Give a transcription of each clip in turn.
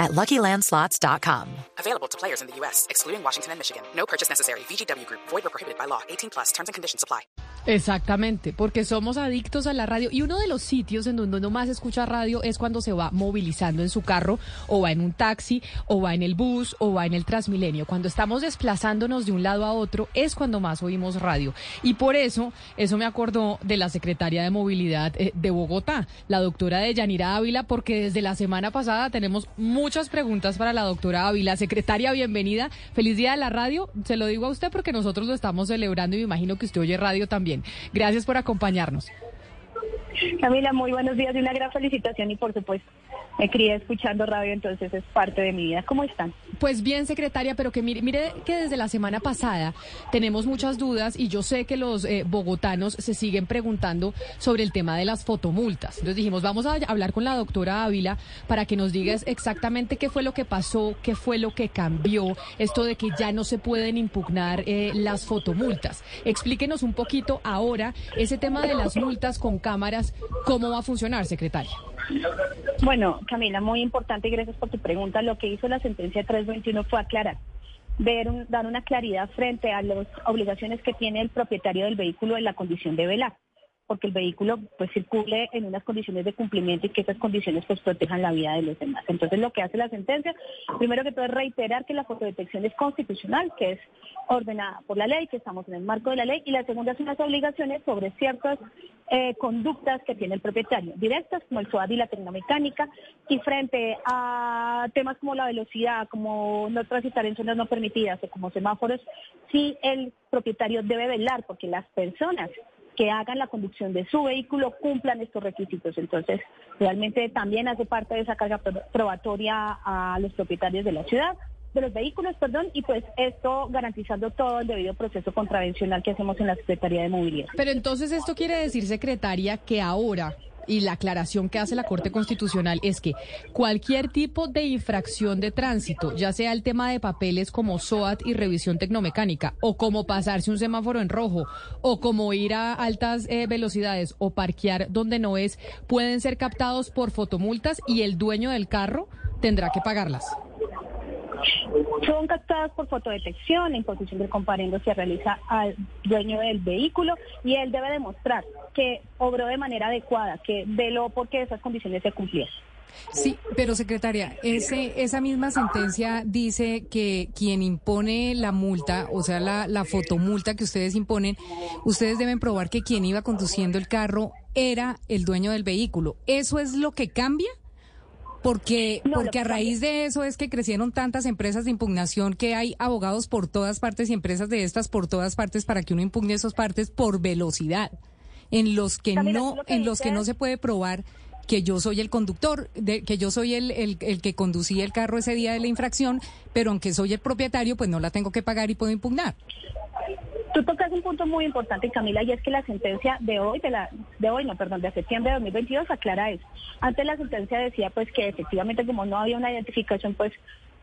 at LuckyLandSlots.com. Available to players in the U.S., excluding Washington and Michigan. No purchase necessary. VGW Group. Void or prohibited by law. 18 plus. Terms and conditions apply. Exactamente, porque somos adictos a la radio y uno de los sitios en donde uno más escucha radio es cuando se va movilizando en su carro o va en un taxi o va en el bus o va en el Transmilenio. Cuando estamos desplazándonos de un lado a otro es cuando más oímos radio. Y por eso, eso me acordó de la secretaria de Movilidad eh, de Bogotá, la doctora Deyanira Ávila, porque desde la semana pasada tenemos muchas preguntas para la doctora Ávila. Secretaria, bienvenida. Feliz día de la radio. Se lo digo a usted porque nosotros lo estamos celebrando y me imagino que usted oye radio también. Gracias por acompañarnos. Camila, muy buenos días y una gran felicitación y por supuesto me crié escuchando radio, entonces es parte de mi vida. ¿Cómo están? Pues bien, secretaria, pero que mire, mire que desde la semana pasada tenemos muchas dudas y yo sé que los eh, bogotanos se siguen preguntando sobre el tema de las fotomultas. Entonces dijimos, vamos a hablar con la doctora Ávila para que nos digas exactamente qué fue lo que pasó, qué fue lo que cambió, esto de que ya no se pueden impugnar eh, las fotomultas. Explíquenos un poquito ahora ese tema de las multas con cámaras, cómo va a funcionar, secretaria. Bueno, Camila, muy importante y gracias por tu pregunta. Lo que hizo la sentencia 321 fue aclarar, ver dar una claridad frente a las obligaciones que tiene el propietario del vehículo en la condición de velar porque el vehículo pues circule en unas condiciones de cumplimiento y que esas condiciones pues protejan la vida de los demás. Entonces lo que hace la sentencia, primero que todo es reiterar que la fotodetección es constitucional, que es ordenada por la ley, que estamos en el marco de la ley, y la segunda es unas obligaciones sobre ciertas eh, conductas que tiene el propietario, directas como el SOAD y la tecnomecánica, y frente a temas como la velocidad, como no transitar en zonas no permitidas o como semáforos, sí el propietario debe velar porque las personas que hagan la conducción de su vehículo cumplan estos requisitos. Entonces, realmente también hace parte de esa carga probatoria a los propietarios de la ciudad de los vehículos, perdón, y pues esto garantizando todo el debido proceso contravencional que hacemos en la Secretaría de Movilidad. Pero entonces esto quiere decir, secretaria, que ahora y la aclaración que hace la Corte Constitucional es que cualquier tipo de infracción de tránsito, ya sea el tema de papeles como SOAT y revisión tecnomecánica, o como pasarse un semáforo en rojo, o como ir a altas eh, velocidades o parquear donde no es, pueden ser captados por fotomultas y el dueño del carro tendrá que pagarlas. Son captadas por fotodetección, en posición de comparendo se realiza al dueño del vehículo y él debe demostrar que obró de manera adecuada, que veló porque esas condiciones se cumplieron. Sí, pero secretaria, ese, esa misma sentencia dice que quien impone la multa, o sea, la, la fotomulta que ustedes imponen, ustedes deben probar que quien iba conduciendo el carro era el dueño del vehículo. ¿Eso es lo que cambia? Porque, porque a raíz de eso es que crecieron tantas empresas de impugnación que hay abogados por todas partes y empresas de estas por todas partes para que uno impugne esas partes por velocidad, en los que no, en los que no se puede probar que yo soy el conductor, de, que yo soy el, el, el, que conducía el carro ese día de la infracción, pero aunque soy el propietario, pues no la tengo que pagar y puedo impugnar. Tú tocas un punto muy importante, Camila, y es que la sentencia de hoy, de la, de hoy, no, perdón, de septiembre de 2022 aclara eso. Antes la sentencia decía pues que efectivamente como no había una identificación, pues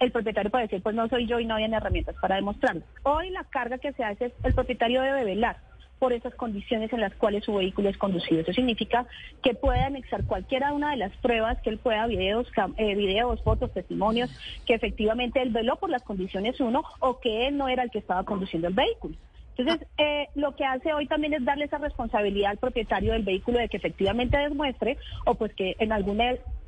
el propietario puede decir pues no soy yo y no había herramientas para demostrarlo. Hoy la carga que se hace es el propietario debe velar por esas condiciones en las cuales su vehículo es conducido. Eso significa que puede anexar cualquiera una de las pruebas que él pueda, videos, eh, videos, fotos, testimonios, que efectivamente él veló por las condiciones uno o que él no era el que estaba conduciendo el vehículo. Entonces, eh, lo que hace hoy también es darle esa responsabilidad al propietario del vehículo de que efectivamente demuestre o pues que en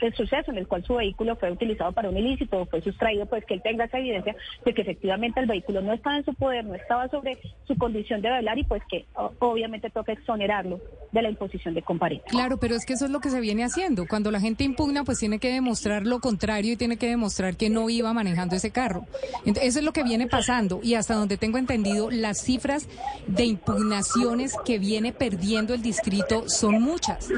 algún suceso en el cual su vehículo fue utilizado para un ilícito o fue sustraído, pues que él tenga esa evidencia de que efectivamente el vehículo no estaba en su poder, no estaba sobre su condición de velar y pues que obviamente toca exonerarlo de la imposición de comparecencia. Claro, pero es que eso es lo que se viene haciendo. Cuando la gente impugna, pues tiene que demostrar lo contrario y tiene que demostrar que no iba manejando ese carro. Entonces, eso es lo que viene pasando y hasta donde tengo entendido, las cifras de impugnaciones que viene perdiendo el distrito son muchas.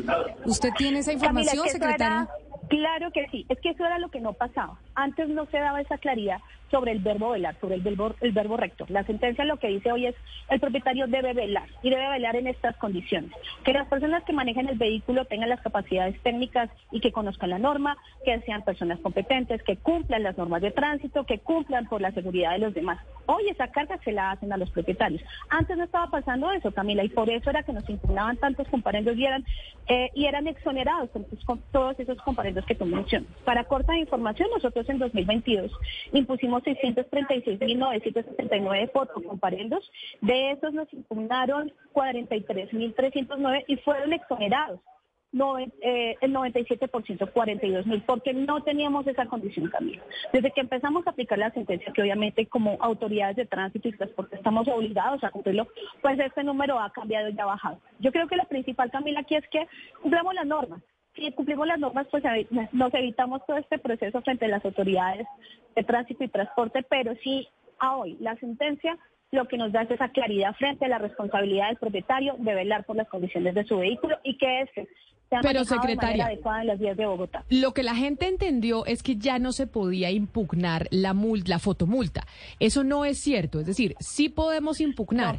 ¿Usted tiene esa información, secretaria? Claro que sí, es que eso era lo que no pasaba. Antes no se daba esa claridad sobre el verbo velar, sobre el verbo, el verbo rector. La sentencia lo que dice hoy es el propietario debe velar y debe velar en estas condiciones. Que las personas que manejen el vehículo tengan las capacidades técnicas y que conozcan la norma, que sean personas competentes, que cumplan las normas de tránsito, que cumplan por la seguridad de los demás. Hoy esa carga se la hacen a los propietarios. Antes no estaba pasando eso, Camila, y por eso era que nos impugnaban tantos comparendos y eran, eh, y eran exonerados con todos esos comparendos que tú mencionas. Para corta información, nosotros en 2022 impusimos 636.979 fotocomparendos. De esos nos impugnaron 43.309 y fueron exonerados. Eh, el 97%, 42 mil, porque no teníamos esa condición también. Desde que empezamos a aplicar la sentencia, que obviamente como autoridades de tránsito y transporte estamos obligados a cumplirlo, pues este número ha cambiado y ha bajado. Yo creo que la principal, Camila, aquí es que cumplamos las normas si cumplimos las normas, pues nos evitamos todo este proceso frente a las autoridades de tránsito y transporte, pero sí a hoy la sentencia lo que nos da es esa claridad frente a la responsabilidad del propietario de velar por las condiciones de su vehículo y que ese sea Pero, secretaria, de adecuada en las vías de Bogotá. Lo que la gente entendió es que ya no se podía impugnar la multa, la fotomulta. Eso no es cierto, es decir, sí podemos impugnar.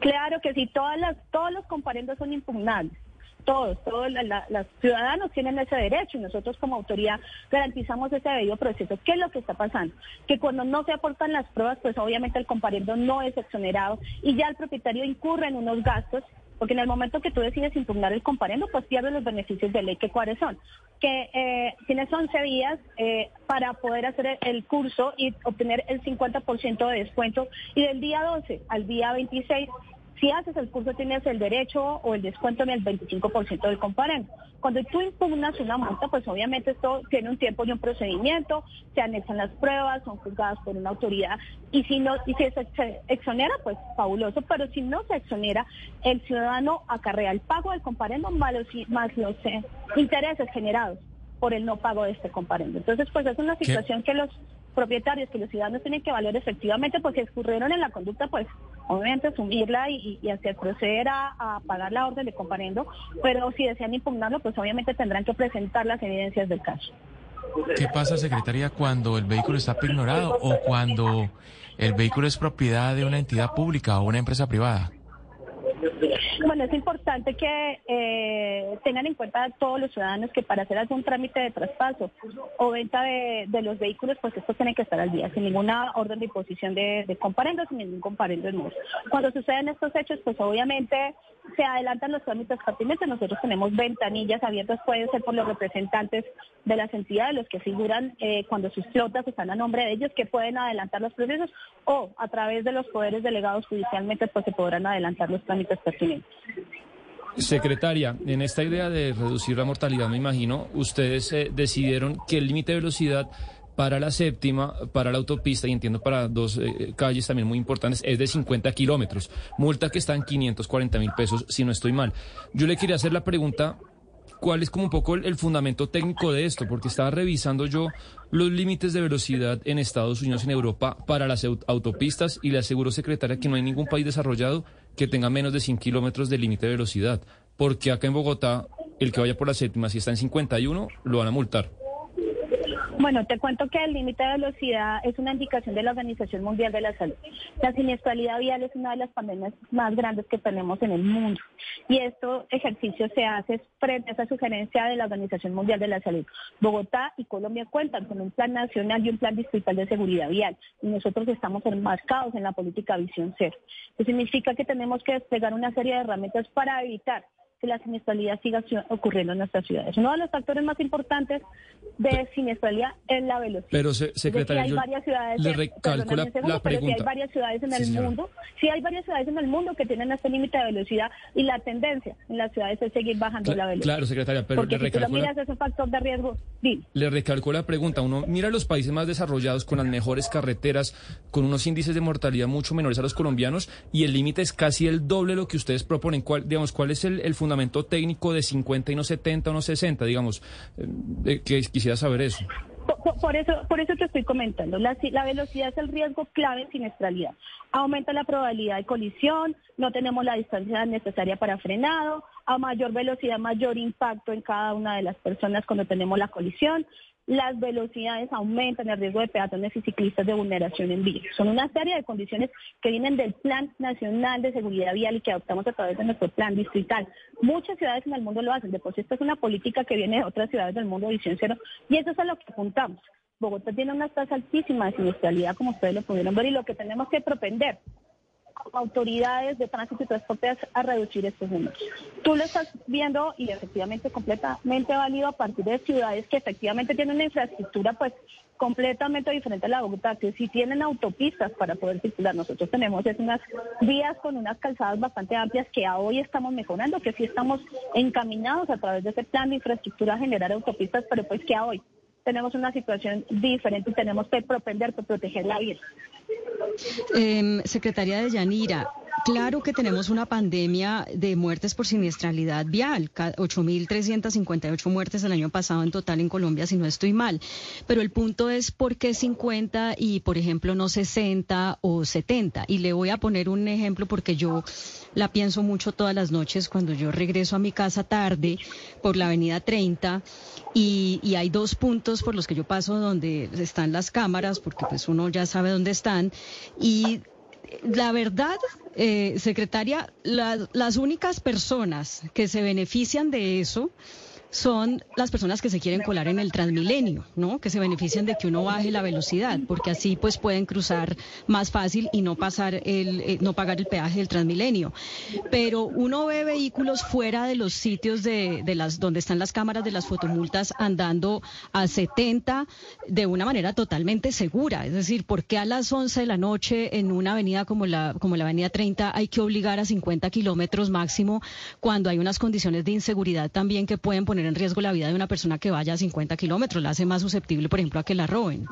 claro que sí, todas las, todos los comparendos son impugnables todos, todos los ciudadanos tienen ese derecho y nosotros como autoridad garantizamos ese debido proceso. ¿Qué es lo que está pasando? Que cuando no se aportan las pruebas, pues obviamente el comparendo no es exonerado y ya el propietario incurre en unos gastos porque en el momento que tú decides impugnar el comparendo, pues pierdes los beneficios de ley, que cuáles son. Que eh, tienes 11 días eh, para poder hacer el curso y obtener el 50% de descuento, y del día 12 al día 26 si haces el curso tienes el derecho o el descuento en el 25% del comparendo. Cuando tú impugnas una multa, pues obviamente esto tiene un tiempo y un procedimiento, se anexan las pruebas, son juzgadas por una autoridad y si no y si se exonera, pues fabuloso, pero si no se exonera, el ciudadano acarrea el pago del comparendo más los, más los eh, intereses generados por el no pago de este comparendo. Entonces, pues es una situación que los propietarios, que los ciudadanos tienen que valorar efectivamente, porque escurrieron en la conducta, pues obviamente asumirla y, hacer proceder a, pagar la orden de comparendo, pero si desean impugnarlo, pues obviamente tendrán que presentar las evidencias del caso. ¿Qué pasa, secretaria, cuando el vehículo está ignorado o cuando el vehículo es propiedad de una entidad pública o una empresa privada? Bueno, es importante que eh, tengan en cuenta todos los ciudadanos que para hacer algún trámite de traspaso o venta de, los vehículos, pues estos tienen que estar al día, sin ninguna orden de imposición de, de comparendo, sin ningún comparendo en uso. Cuando suceden estos hechos, pues obviamente se adelantan los trámites pertinentes. Nosotros tenemos ventanillas abiertas, pueden ser por los representantes de las entidades, los que figuran eh, cuando sus flotas están a nombre de ellos, que pueden adelantar los procesos o a través de los poderes delegados judicialmente, pues se podrán adelantar los trámites pertinentes. Secretaria, en esta idea de reducir la mortalidad, me imagino, ustedes eh, decidieron que el límite de velocidad para la séptima, para la autopista y entiendo para dos eh, calles también muy importantes, es de 50 kilómetros. Multa que está en 540 mil pesos, si no estoy mal. Yo le quería hacer la pregunta, ¿cuál es como un poco el, fundamento técnico de esto? Porque estaba revisando yo los límites de velocidad en Estados Unidos en Europa para las autopistas y le aseguro, secretaria, que no hay ningún país desarrollado que tenga menos de 100 kilómetros de límite de velocidad. Porque acá en Bogotá, el que vaya por la séptima, si está en 51, lo van a multar. Bueno, te cuento que el límite de velocidad es una indicación de la Organización Mundial de la Salud. La siniestralidad vial es una de las pandemias más grandes que tenemos en el mundo y este ejercicio se hace frente a esa sugerencia de la Organización Mundial de la Salud. Bogotá y Colombia cuentan con un plan nacional y un plan distrital de seguridad vial y nosotros estamos enmarcados en la política Visión Cero. Eso significa que tenemos que desplegar una serie de herramientas para evitar la siniestralidad siga ocurriendo en nuestras ciudades. Uno de los factores más importantes de siniestralidad es la velocidad. Pero, secretaria, hay varias ciudades, le recalco la, pregunta. Pero si hay varias ciudades en el mundo, si hay varias ciudades en el mundo que tienen este límite de velocidad y la tendencia en las ciudades es seguir bajando la velocidad. Claro, secretaria, pero Porque le si tú miras ese factor de riesgo, Le recalco la pregunta. Uno mira los países más desarrollados con las mejores carreteras, con unos índices de mortalidad mucho menores a los colombianos y el límite es casi el doble de lo que ustedes proponen. ¿Cuál, digamos, cuál es el, el fundamento? Técnico de 50 y no 70 o no 60, digamos, eh, que quisiera saber eso. Por, eso, por eso te estoy comentando. La, la, velocidad es el riesgo clave en siniestralidad. Aumenta la probabilidad de colisión, no tenemos la distancia necesaria para frenado, a mayor velocidad, mayor impacto en cada una de las personas cuando tenemos la colisión. las velocidades aumentan, el riesgo de peatones y ciclistas de vulneración en vía. Son una serie de condiciones que vienen del Plan Nacional de Seguridad Vial y que adoptamos a través de nuestro plan distrital. Muchas ciudades en el mundo lo hacen, de por sí esta es una política que viene de otras ciudades del mundo, visión cero, y eso es a lo que apuntamos. Bogotá tiene una tasa altísima de siniestralidad, como ustedes lo pudieron ver, y lo que tenemos que propender autoridades de tránsito y transporte a reducir estos números. Tú lo estás viendo y efectivamente completamente válido a partir de ciudades que efectivamente tienen una infraestructura pues completamente diferente a la Bogotá, que sí tienen autopistas para poder circular. Nosotros tenemos es unas vías con unas calzadas bastante amplias que a hoy estamos mejorando, que sí estamos encaminados a través de ese plan de infraestructura a generar autopistas, pero pues que a hoy tenemos una situación diferente y tenemos que propender por proteger la vida. Eh, secretaria de Yanira, claro que tenemos una pandemia de muertes por siniestralidad vial, 8.358 muertes el año pasado en total en Colombia, si no estoy mal. Pero el punto es por qué 50 y, por ejemplo, no 60 o 70. Y le voy a poner un ejemplo porque yo la pienso mucho todas las noches cuando yo regreso a mi casa tarde por la avenida 30 y, y hay dos puntos por los que yo paso donde están las cámaras, porque pues uno ya sabe dónde están. Y la verdad, eh, secretaria, las únicas personas que se benefician de eso son las personas que se quieren colar en el Transmilenio, ¿no? Que se benefician de que uno baje la velocidad, porque así pues pueden cruzar más fácil y no pasar el, eh, no pagar el peaje del Transmilenio. Pero uno ve vehículos fuera de los sitios de, de las donde están las cámaras de las fotomultas andando a 70 de una manera totalmente segura. Es decir, ¿por qué a las 11 de la noche en una avenida como la, como la avenida 30 hay que obligar a 50 kilómetros máximo cuando hay unas condiciones de inseguridad también que pueden poner en riesgo la vida de una persona que vaya a 50 kilómetros, la hace más susceptible, por ejemplo, a que la roben.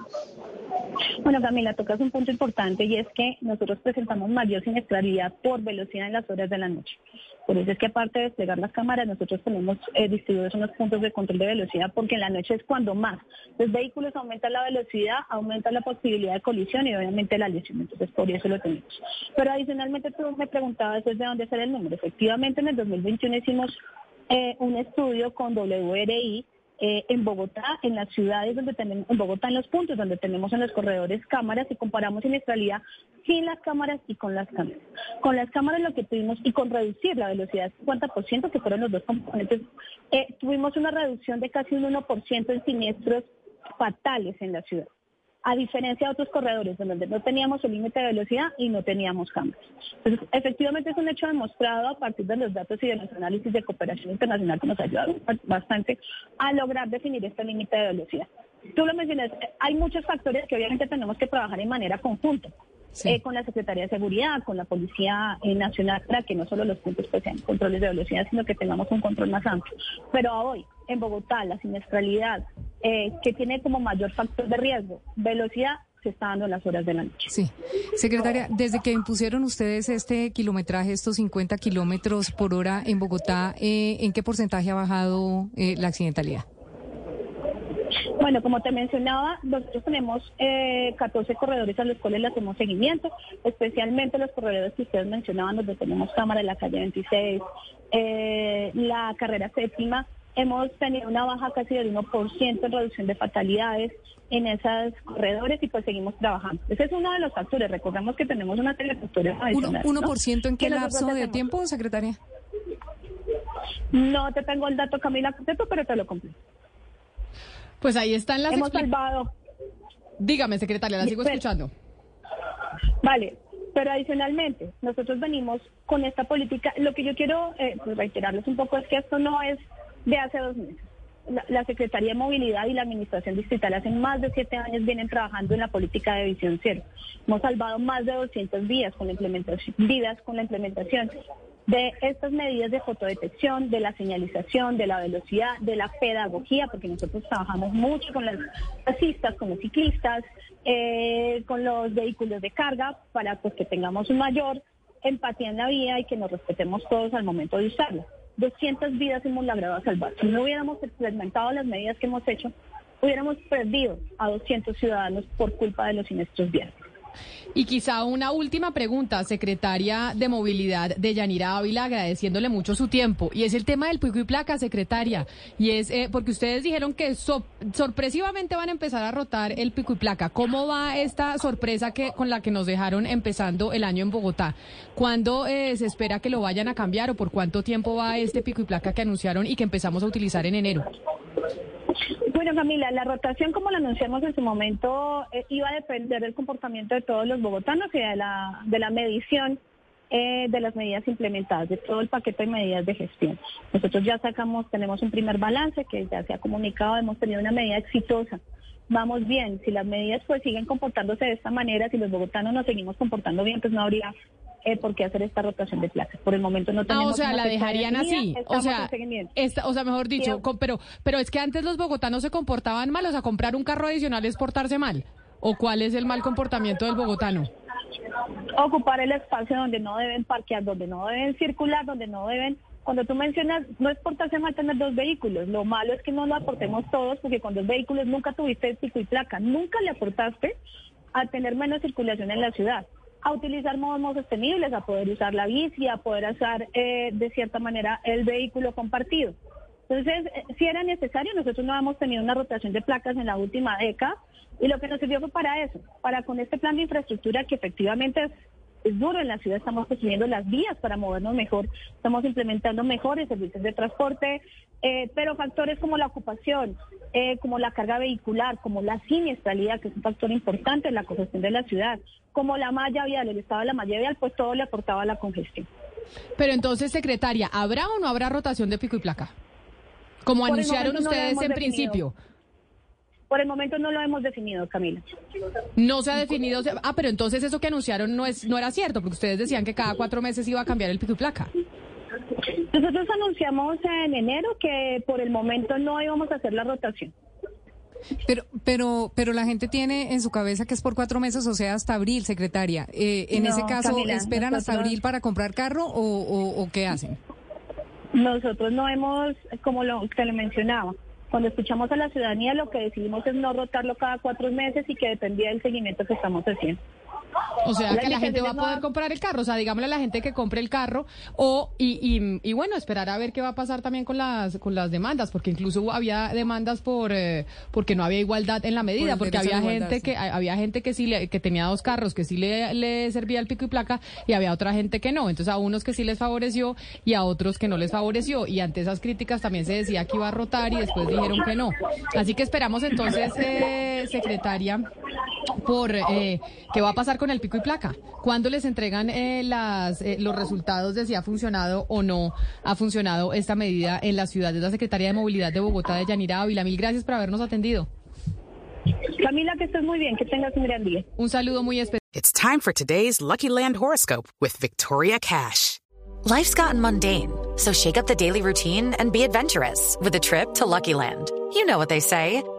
Bueno, Camila, tocas un punto importante y es que nosotros presentamos mayor siniestralidad por velocidad en las horas de la noche. Por eso es que aparte de desplegar las cámaras, nosotros tenemos eh, distribuidos unos puntos de control de velocidad porque en la noche es cuando más los vehículos aumentan la velocidad, aumenta la posibilidad de colisión y obviamente la lesión. Entonces por eso lo tenemos. Pero adicionalmente tú me preguntabas desde dónde sale el número. Efectivamente en el 2021 hicimos eh, un estudio con WRI eh, en Bogotá, en las ciudades donde tenemos, en Bogotá, en los puntos donde tenemos en los corredores cámaras y comparamos siniestralidad sin las cámaras y con las cámaras. Con las cámaras lo que tuvimos y con reducir la velocidad 50%, que fueron los dos componentes, eh, tuvimos una reducción de casi un 1% en siniestros fatales en la ciudad a diferencia de otros corredores donde no teníamos el límite de velocidad y no teníamos cambios. Entonces, efectivamente es un hecho demostrado a partir de los datos y de los análisis de cooperación internacional que nos ha ayudado bastante a lograr definir este límite de velocidad. Tú lo mencionas, hay muchos factores que obviamente tenemos que trabajar en manera conjunta. Eh, con la Secretaría de Seguridad, con la Policía eh, Nacional, para que no solo los puntos pues, sean controles de velocidad, sino que tengamos un control más amplio. Pero hoy, en Bogotá, la siniestralidad, eh, que tiene como mayor factor de riesgo, velocidad, se está dando en las horas de la noche. Sí. Secretaria, desde que impusieron ustedes este kilometraje, estos 50 kilómetros por hora en Bogotá, ¿en qué porcentaje ha bajado la accidentalidad? Bueno, como te mencionaba, nosotros tenemos 14 eh, corredores a los cuales le hacemos seguimiento, especialmente los corredores que ustedes mencionaban, donde tenemos cámara en la calle 26, eh, la carrera séptima. Hemos tenido una baja casi del 1% en reducción de fatalidades en esos corredores y pues seguimos trabajando. Ese es uno de los factores. Recordemos que tenemos una telefactura adicional. ¿1%, en qué lapso de tiempo, secretaria? No te tengo el dato, Camila, pero te lo completo. Pues ahí están las... Hemos salvado. Dígame, secretaria, la sigo escuchando. Vale, pero adicionalmente, nosotros venimos con esta política. Lo que yo quiero eh, pues, reiterarles un poco es que esto no es de hace dos meses. La, Secretaría de Movilidad y la Administración Distrital hace más de siete años vienen trabajando en la política de visión cero. Hemos salvado más de 200 vidas con la implementación, vidas con la implementación de estas medidas de fotodetección, de la señalización, de la velocidad, de la pedagogía, porque nosotros trabajamos mucho con los taxistas, con los ciclistas, eh, con los vehículos de carga, para pues, que tengamos un mayor empatía en la vida y que nos respetemos todos al momento de usarla. 200 vidas hemos logrado salvar. Si no hubiéramos experimentado las medidas que hemos hecho, hubiéramos perdido a 200 ciudadanos por culpa de los siniestros viales. Y quizá una última pregunta, secretaria de Movilidad de Yanira Ávila, agradeciéndole mucho su tiempo. Y es el tema del pico y placa, secretaria. Y es eh, porque ustedes dijeron que sorpresivamente van a empezar a rotar el pico y placa. ¿Cómo va esta sorpresa que con la que nos dejaron empezando el año en Bogotá? ¿Cuándo eh, se espera que lo vayan a cambiar o por cuánto tiempo va este pico y placa que anunciaron y que empezamos a utilizar en enero? Bueno, Camila, la rotación, como la anunciamos en su momento, eh, iba a depender del comportamiento de todos los bogotanos y de la, de la medición eh, de las medidas implementadas, de todo el paquete de medidas de gestión. Nosotros ya sacamos, tenemos un primer balance que ya se ha comunicado, hemos tenido una medida exitosa. Vamos bien, si las medidas pues siguen comportándose de esta manera, si los bogotanos nos seguimos comportando bien, pues no habría eh, por qué hacer esta rotación de plazas. Por el momento no tenemos. Ah, o sea, la dejarían así. O sea, o sea, mejor dicho, pero, pero es que antes los bogotanos se comportaban mal, o sea, comprar un carro adicional es portarse mal. ¿O cuál es el mal comportamiento del bogotano? Ocupar el espacio donde no deben parquear, donde no deben circular, donde no deben cuando tú mencionas, no es portarse mal tener dos vehículos, lo malo es que no lo aportemos todos, porque con dos vehículos nunca tuviste pico y placa, nunca le aportaste a tener menos circulación en la ciudad a utilizar modos más sostenibles, a poder usar la bici, a poder usar eh, de cierta manera el vehículo compartido. Entonces, eh, si era necesario, nosotros no hemos tenido una rotación de placas en la última década y lo que nos sirvió fue para eso, para con este plan de infraestructura que efectivamente es, duro en la ciudad, estamos construyendo las vías para movernos mejor, estamos implementando mejores servicios de transporte, eh, pero factores como la ocupación, eh, como la carga vehicular, como la siniestralidad, que es un factor importante en la congestión de la ciudad, como la malla vial, el estado de la malla vial, pues todo le aportaba a la congestión. Pero entonces, secretaria, ¿habrá o no habrá rotación de pico y placa? Como anunciaron ustedes en principio. Por el momento no lo hemos definido, Camila. No se ha definido. Ah, pero entonces eso que anunciaron no es no era cierto, porque ustedes decían que cada cuatro meses iba a cambiar el pico y placa. Nosotros anunciamos en enero que por el momento no íbamos a hacer la rotación. Pero, pero, pero la gente tiene en su cabeza que es por cuatro meses, o sea, hasta abril, secretaria. Eh, en ese caso, ¿esperan hasta abril para comprar carro o, qué hacen? Nosotros no hemos, como lo, te lo mencionaba, cuando escuchamos a la ciudadanía lo que decidimos es no rotarlo cada cuatro meses y que dependía del seguimiento que estamos haciendo. O sea, que la gente va a poder comprar el carro, o sea, digámosle a la gente que compre el carro o y, y, bueno, esperar a ver qué va a pasar también con las con las demandas, porque incluso había demandas por eh, porque no había igualdad en la medida, porque había gente que había gente que sí le, que tenía dos carros que sí le, le servía el pico y placa y había otra gente que no, entonces a unos que sí les favoreció y a otros que no les favoreció. Y ante esas críticas también se decía que iba a rotar y después dijeron que no. Así que esperamos entonces eh, secretaria por eh, qué va a pasar con el pico y placa. ¿Cuándo les entregan eh, las, eh, los resultados de si ha funcionado o no ha funcionado esta medida en la ciudad? Es la Secretaría de Movilidad de Bogotá, de Yanira Ávila. Mil gracias por habernos atendido. Camila, que estés muy bien, que tengas un gran día. Un saludo muy especial. It's time for today's Lucky Land horoscope with Victoria Cash. Life's gotten mundane, so shake up the daily routine and be adventurous with a trip to Lucky Land. You know what they say.